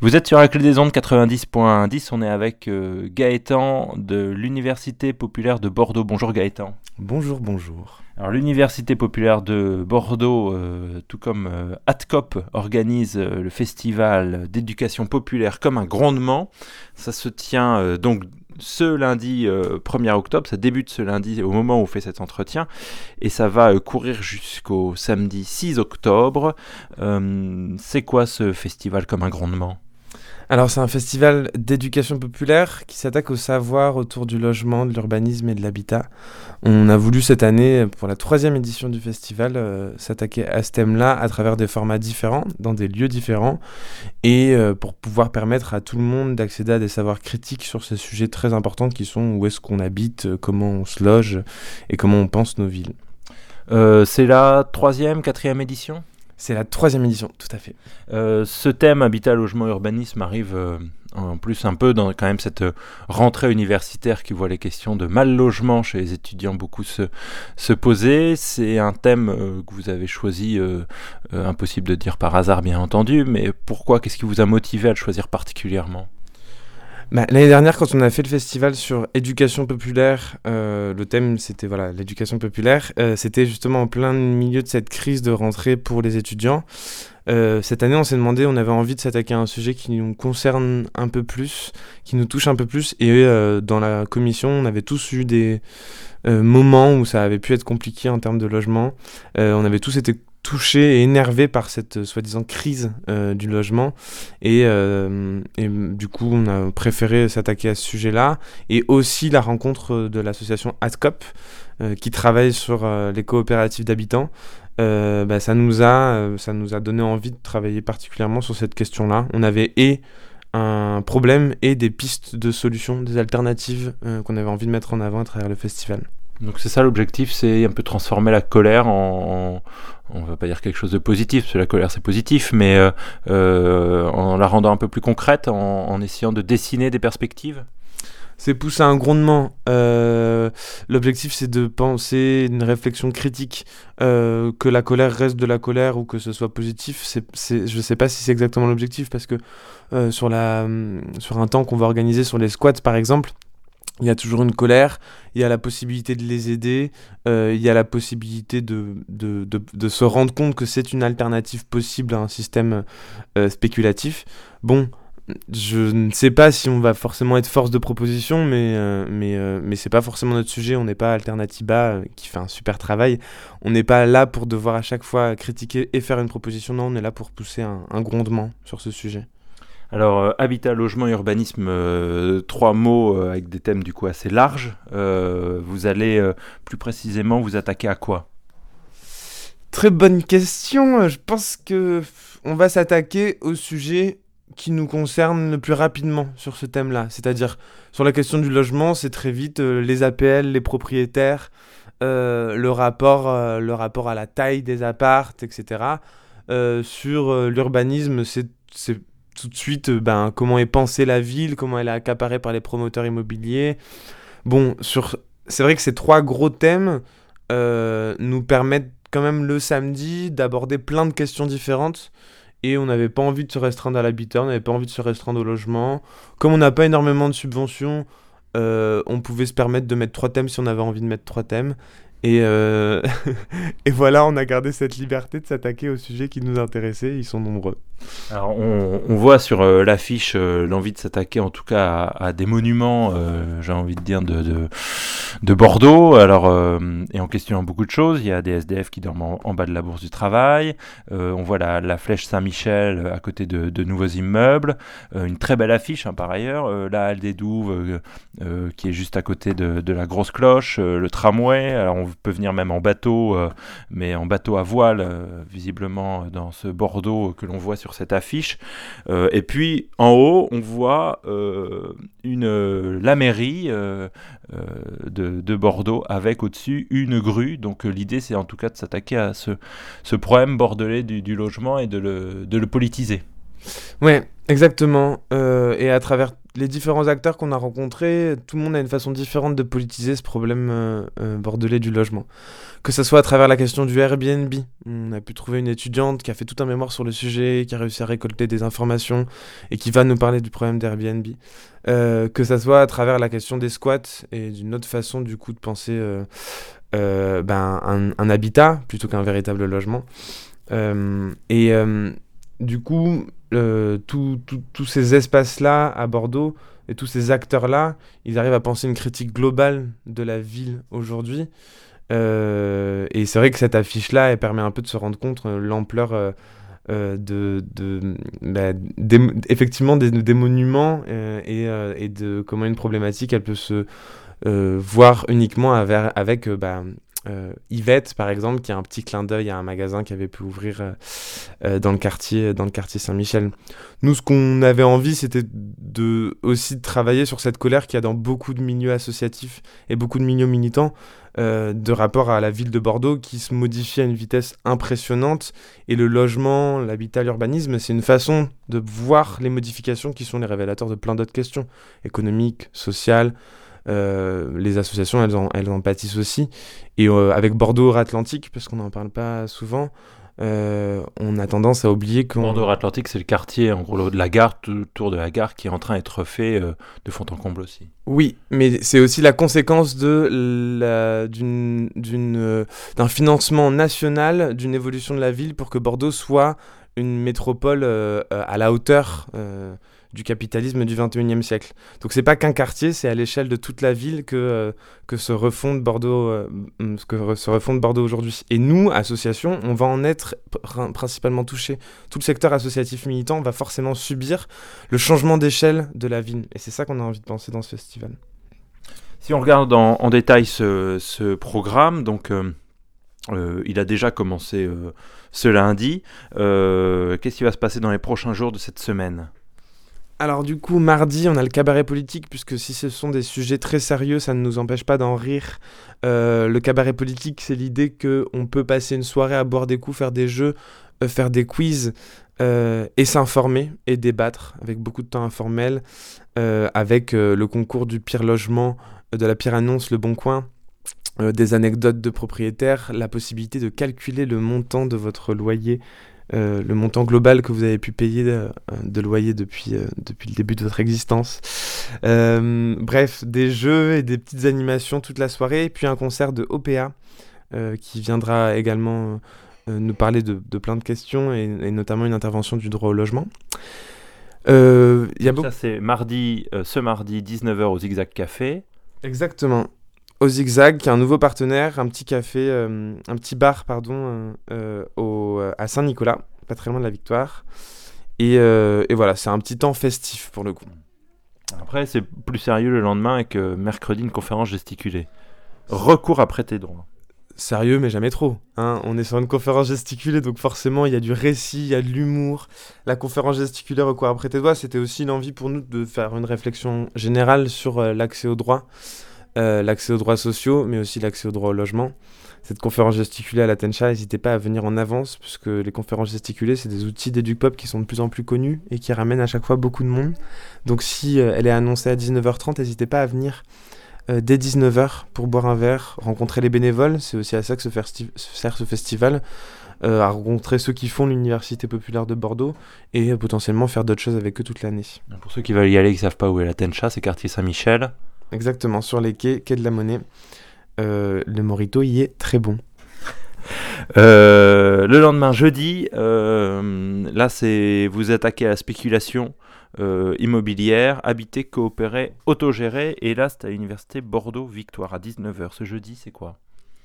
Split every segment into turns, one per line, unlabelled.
Vous êtes sur la clé des ondes 90.10, on est avec euh, Gaëtan de l'Université populaire de Bordeaux. Bonjour Gaëtan.
Bonjour, bonjour.
Alors l'Université populaire de Bordeaux, euh, tout comme euh, ATCOP, organise le festival d'éducation populaire comme un grondement. Ça se tient donc ce lundi 1er octobre, ça débute ce lundi au moment où on fait cet entretien, et ça va courir jusqu'au samedi 6 octobre. C'est quoi ce festival comme un grondement?
Alors c'est un festival d'éducation populaire qui s'attaque au savoir autour du logement, de l'urbanisme et de l'habitat. On a voulu cette année, pour la troisième édition du festival, euh, s'attaquer à ce thème-là à travers des formats différents, dans des lieux différents, et euh, pour pouvoir permettre à tout le monde d'accéder à des savoirs critiques sur ces sujets très importants qui sont où est-ce qu'on habite, euh, comment on se loge et comment on pense nos villes.
c'est la troisième, quatrième édition?
C'est la troisième édition, tout à fait.
Euh, ce thème habitat, logement, urbanisme arrive euh, en plus un peu dans quand même cette euh, rentrée universitaire qui voit les questions de mal logement chez les étudiants beaucoup se, se poser. C'est un thème que vous avez choisi, impossible de dire par hasard bien entendu, mais pourquoi Qu'est-ce qui vous a motivé à le choisir particulièrement?
Bah, L'année dernière, quand on a fait le festival sur éducation populaire, euh, le thème c'était voilà l'éducation populaire, euh, c'était justement en plein milieu de cette crise de rentrée pour les étudiants. Euh, cette année, on s'est demandé, on avait envie de s'attaquer à un sujet qui nous concerne un peu plus, qui nous touche un peu plus. Et dans la commission, on avait tous eu des moments où ça avait pu être compliqué en termes de logement. on avait tous été touché et énervé par cette euh, soi-disant crise euh, du logement. Et, euh, et, du coup, on a préféré s'attaquer à ce sujet-là. Et aussi la rencontre de l'association ASCOP, qui travaille sur les coopératives d'habitants. Bah, ça, nous a, ça nous a donné envie de travailler particulièrement sur cette question-là. On avait et un problème et des pistes de solutions, des alternatives qu'on avait envie de mettre en avant à travers le festival.
Donc c'est ça l'objectif, c'est un peu transformer la colère en, on va pas dire quelque chose de positif, parce que la colère c'est positif, mais euh, euh, en la rendant un peu plus concrète, en, essayant de dessiner des perspectives
c'est pousser un grondement. Euh, l'objectif, c'est de penser une réflexion critique, que la colère reste de la colère ou que ce soit positif. Je sais pas si c'est exactement l'objectif, parce que sur, la, sur un temps qu'on va organiser sur les squats, par exemple, il y a toujours une colère, il y a la possibilité de les aider, euh, il y a la possibilité de, se rendre compte que c'est une alternative possible à un système euh, spéculatif. Bon, je ne sais pas si on va forcément être force de proposition, mais, euh, mais, mais c'est pas forcément notre sujet. On n'est pas Alternativa qui fait un super travail. On n'est pas là pour devoir à chaque fois critiquer et faire une proposition. Non, on est là pour pousser un grondement sur ce sujet.
Alors, euh, habitat, logement, urbanisme, euh, trois mots euh, avec des thèmes du coup assez larges. vous allez plus précisément vous attaquer à quoi?
Très bonne question. Je pense que on va s'attaquer au sujet qui nous concerne le plus rapidement sur ce thème-là. C'est-à-dire, sur la question du logement, c'est très vite les APL, les propriétaires, le, rapport, le rapport à la taille des appartes, etc. sur l'urbanisme, c'est tout de suite euh, ben, comment est pensée la ville, comment elle est accaparée par les promoteurs immobiliers. Bon, sur... c'est vrai que ces trois gros thèmes euh, nous permettent quand même le samedi d'aborder plein de questions différentes. Et on n'avait pas envie de se restreindre à l'habitat, on n'avait pas envie de se restreindre au logement. Comme on n'a pas énormément de subventions, euh, on pouvait se permettre de mettre trois thèmes si on avait envie de mettre trois thèmes. Et, et voilà, on a gardé cette liberté de s'attaquer aux sujets qui nous intéressaient, ils sont nombreux.
On, voit sur euh, l'affiche euh, l'envie de s'attaquer en tout cas à, des monuments, euh, j'ai envie de dire, de, de, Bordeaux. Alors, et en questionnant beaucoup de choses, il y a des SDF qui dorment en, bas de la bourse du travail. on voit la, flèche Saint-Michel à côté de, de, nouveaux immeubles. une très belle affiche hein, par ailleurs. la halle des Douves qui est juste à côté de, de la grosse cloche. le tramway. Alors, on peut venir même en bateau, mais en bateau à voile, visiblement dans ce Bordeaux que l'on voit sur cette affiche. Euh, et puis en haut, on voit euh, une, la mairie euh, de, Bordeaux avec au-dessus une grue. Donc l'idée, c'est en tout cas de s'attaquer à ce, ce, problème bordelais du, logement et de le, de le politiser.
Ouais, exactement. et à travers les différents acteurs qu'on a rencontrés, tout le monde a une façon différente de politiser ce problème euh, euh, bordelais du logement. Que ce soit à travers la question du Airbnb. On a pu trouver une étudiante qui a fait tout un mémoire sur le sujet, qui a réussi à récolter des informations et qui va nous parler du problème d'Airbnb. Euh, que ce soit à travers la question des squats et d'une autre façon du coup de penser ben, un, un, habitat plutôt qu'un véritable logement. et du coup, tous ces espaces-là à Bordeaux et tous ces acteurs-là, ils arrivent à penser une critique globale de la ville aujourd'hui. Euh, et c'est vrai que cette affiche-là, elle permet un peu de se rendre compte euh, l'ampleur euh, de, bah, effectivement des, monuments et, et, de comment une problématique, elle peut se voir uniquement avec, avec bah, euh, Yvette, par exemple, qui a un petit clin d'œil à un magasin qui avait pu ouvrir euh, euh, dans le quartier, dans le quartier Saint-Michel. Nous, ce qu'on avait envie, c'était de aussi de travailler sur cette colère qu'il y a dans beaucoup de milieux associatifs et beaucoup de milieux militants de rapport à la ville de Bordeaux qui se modifie à une vitesse impressionnante. Et le logement, l'habitat, l'urbanisme, c'est une façon de voir les modifications qui sont les révélateurs de plein d'autres questions économiques, sociales. Euh, les associations, elles en, elles en pâtissent aussi. Et euh, avec Bordeaux-Atlantique, parce qu'on n'en parle pas souvent, euh, on a tendance à oublier que.
Bordeaux-Atlantique, c'est le quartier, en gros, de la gare, autour de la gare, qui est en train d'être fait de fond en comble aussi.
Oui, mais c'est aussi la conséquence de d'un financement national d'une évolution de la ville pour que Bordeaux soit une métropole à la hauteur du capitalisme du 21e siècle. Donc c'est pas qu'un quartier, c'est à l'échelle de toute la ville que, euh, se refonde Bordeaux, euh, se refonde Bordeaux aujourd'hui. Et nous, association, on va en être principalement touchés. Tout le secteur associatif militant va forcément subir le changement d'échelle de la ville. Et c'est ça qu'on a envie de penser dans ce festival.
Si on regarde en, détail ce, programme, donc euh, il a déjà commencé ce lundi. Qu'est-ce qui va se passer dans les prochains jours de cette semaine?
Alors du coup, mardi, on a le cabaret politique, puisque si ce sont des sujets très sérieux, ça ne nous empêche pas d'en rire. Euh, le cabaret politique, c'est l'idée qu'on peut passer une soirée à boire des coups, faire des jeux, euh, faire des quiz, euh, et s'informer et débattre, avec beaucoup de temps informel, avec le concours du pire logement, de la pire annonce, le bon coin. des anecdotes de propriétaires, la possibilité de calculer le montant de votre loyer euh, le montant global que vous avez pu payer de, de loyer depuis, euh, depuis le début de votre existence. Euh, bref, des jeux et des petites animations toute la soirée, et puis un concert de OPA qui viendra également nous parler de, de, plein de questions, et, notamment une intervention du droit au logement.
Euh, y a Ça, c'est mardi, ce mardi, 19h au Zigzag Café.
Exactement au Zigzag, qui est un nouveau partenaire, un petit café, euh, un petit bar, pardon, euh, euh, au, à Saint-Nicolas, pas très loin de la Victoire. Et, et voilà, c'est un petit temps festif pour le coup.
Après, c'est plus sérieux le lendemain avec mercredi une conférence gesticulée. Recours à prêter droit.
Sérieux, mais jamais trop. Hein. On est sur une conférence gesticulée, donc forcément, il y a du récit, il y a de l'humour. La conférence gesticulée recours à prêter droit, c'était aussi une envie pour nous de faire une réflexion générale sur l'accès au droit. Euh, l'accès aux droits sociaux, mais aussi l'accès aux droits au logement. Cette conférence gesticulée à la Tencha, n'hésitez pas à venir en avance, puisque les conférences gesticulées, c'est des outils d'éduc-pop qui sont de plus en plus connus et qui ramènent à chaque fois beaucoup de monde. Donc si euh, elle est annoncée à 19h30, n'hésitez pas à venir euh, dès 19h pour boire un verre, rencontrer les bénévoles, c'est aussi à ça que se, sert ce festival. à rencontrer ceux qui font l'Université populaire de Bordeaux et potentiellement faire d'autres choses avec eux toute l'année.
Pour ceux qui veulent y aller et qui ne savent pas où est la Tencha, c'est quartier Saint-Michel.
Exactement, sur les quais, quai de la Monnaie. Euh, le Morito y est très bon.
Euh, le lendemain, jeudi, euh, là, c'est vous attaquez à la spéculation immobilière, habiter, coopérer, autogérer. Et là, c'est à l'université Bordeaux-Victoire à 19h. Ce jeudi, c'est quoi?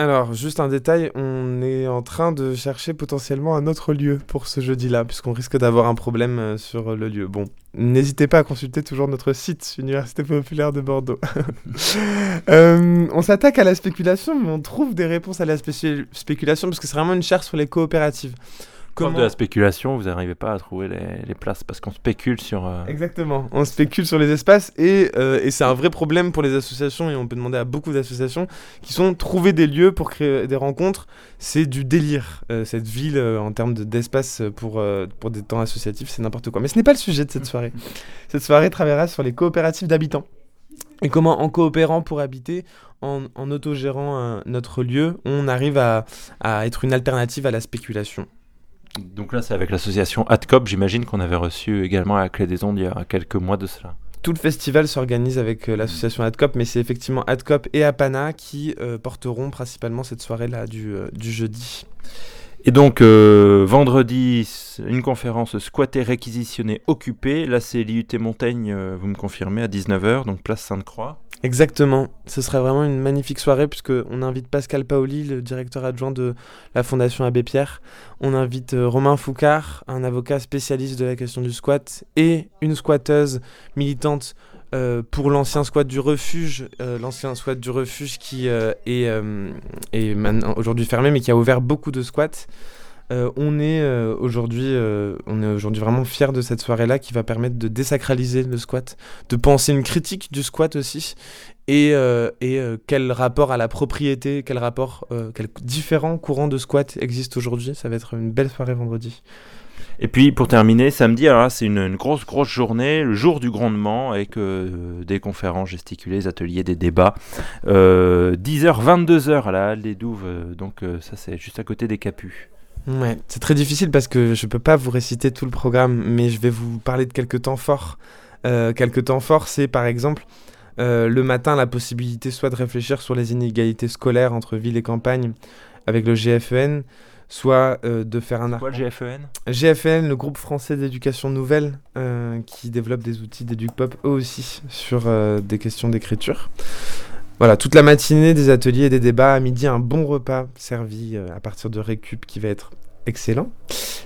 Alors, juste un détail, on est en train de chercher potentiellement un autre lieu pour ce jeudi-là, puisqu'on risque d'avoir un problème euh, sur le lieu. Bon, n'hésitez pas à consulter toujours notre site, Université Populaire de Bordeaux. Euh, on s'attaque à la spéculation, mais on trouve des réponses à la spéculation, parce que c'est vraiment une chaire sur les coopératives.
Comment... de la spéculation, vous n'arrivez pas à trouver les, places parce qu'on spécule sur. Euh,
Exactement, on spécule sur les espaces et, euh, et c'est un vrai problème pour les associations et on peut demander à beaucoup d'associations qui sont trouver des lieux pour créer des rencontres. C'est du délire, euh, cette ville en termes d'espace pour, pour des temps associatifs, c'est n'importe quoi. Mais ce n'est pas le sujet de cette soirée. cette soirée travaillera sur les coopératives d'habitants et comment en coopérant pour habiter, en, en autogérant notre lieu, on arrive à, à être une alternative à la spéculation.
Donc là, c'est avec l'association AdCop, j'imagine qu'on avait reçu également à la clé des ondes il y a quelques mois de cela.
Tout le festival s'organise avec euh, l'association AdCop, mais c'est effectivement AdCop et Apana qui euh, porteront principalement cette soirée-là du, euh, du, jeudi.
Et donc, vendredi, une conférence squattée, réquisitionnée, occupée. Là, c'est l'IUT Montaigne, vous me confirmez, à 19h, donc place Sainte-Croix.
Exactement. Ce serait vraiment une magnifique soirée puisqu'on invite Pascal Paoli, le directeur adjoint de la Fondation Abbé Pierre. On invite euh, Romain Foucard, un avocat spécialiste de la question du squat, et une squatteuse militante euh, pour l'ancien squat du refuge, euh, l'ancien squat du refuge qui est aujourd'hui fermé mais qui a ouvert beaucoup de squats. Euh, on est euh, aujourd'hui euh, on est aujourd'hui vraiment fier de cette soirée là qui va permettre de désacraliser le squat de penser une critique du squat aussi et, quel rapport à la propriété quel rapport quels différents courants de squat existent aujourd'hui ça va être une belle soirée vendredi
et puis pour terminer, samedi, c'est une, grosse grosse journée, le jour du grandement avec des conférences gesticulées, des ateliers, des débats. 10h, 22h à la Halle des Douves, donc ça c'est juste à côté des Capus.
Ouais, c'est très difficile parce que je peux pas vous réciter tout le programme, mais je vais vous parler de quelques temps forts. Euh, quelques temps forts, c'est par exemple euh, le matin la possibilité soit de réfléchir sur les inégalités scolaires entre ville et campagne avec le GFEN, soit euh, de faire un...
Quoi le GFEN
GFEN, le groupe français d'éducation nouvelle, qui développe des outils d'éduc-pop eux aussi sur des questions d'écriture. Voilà, toute la matinée, des ateliers et des débats. À midi, un bon repas servi euh, à partir de récup qui va être excellent.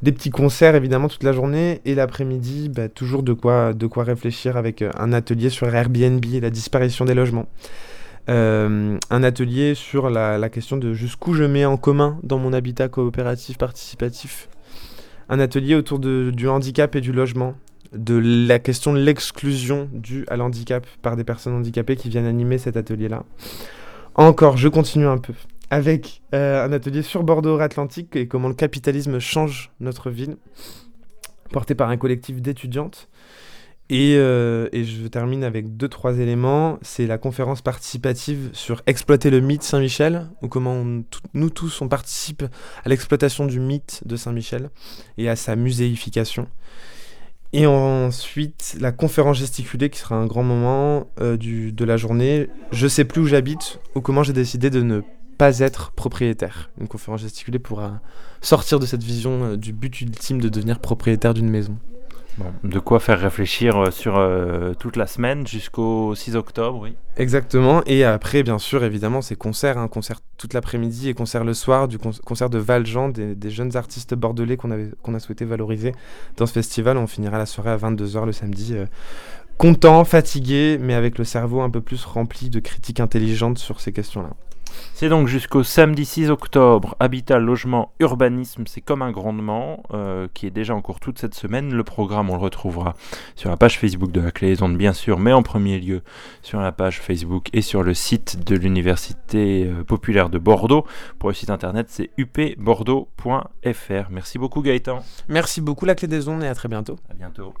Des petits concerts, évidemment, toute la journée. Et l'après-midi, bah, toujours de quoi, de quoi réfléchir avec euh, un atelier sur Airbnb et la disparition des logements. Euh, un atelier sur la, question de jusqu'où je mets en commun dans mon habitat coopératif participatif. Un atelier autour du handicap et du logement de la question de l'exclusion due à l'handicap par des personnes handicapées qui viennent animer cet atelier-là. Encore, je continue un peu avec euh, un atelier sur Bordeaux-Atlantique et comment le capitalisme change notre ville, porté par un collectif d'étudiantes. Et, euh, et, je termine avec deux, trois éléments. C'est la conférence participative sur exploiter le mythe Saint-Michel, ou comment nous tous on participe à l'exploitation du mythe de Saint-Michel et à sa muséification. Et ensuite, la conférence gesticulée qui sera un grand moment euh, du, de la journée. Je sais plus où j'habite ou comment j'ai décidé de ne pas être propriétaire. Une conférence gesticulée pourra sortir de cette vision euh, du but ultime de devenir propriétaire d'une maison
de quoi faire réfléchir euh, sur euh, toute la semaine jusqu'au 6 octobre, oui.
Exactement. Et après, bien sûr, évidemment, c'est concert, hein, concert toute l'après-midi et concert le soir, du concert de Valjean, des, des, jeunes artistes bordelais qu'on qu'on a souhaité valoriser dans ce festival. On finira la soirée à 22h le samedi. Euh, content, fatigué, mais avec le cerveau un peu plus rempli de critiques intelligentes sur ces questions-là.
C'est donc jusqu'au samedi 6 octobre, Habitat, Logement, Urbanisme, c'est comme un grandement, euh, qui est déjà en cours toute cette semaine. Le programme, on le retrouvera sur la page Facebook de la Clé des Ondes, bien sûr, mais en premier lieu sur la page Facebook et sur le site de l'Université euh, populaire de Bordeaux. Pour le site internet, c'est upbordeaux.fr. Merci beaucoup Gaëtan.
Merci beaucoup la Clé des Ondes et à très bientôt.
À bientôt.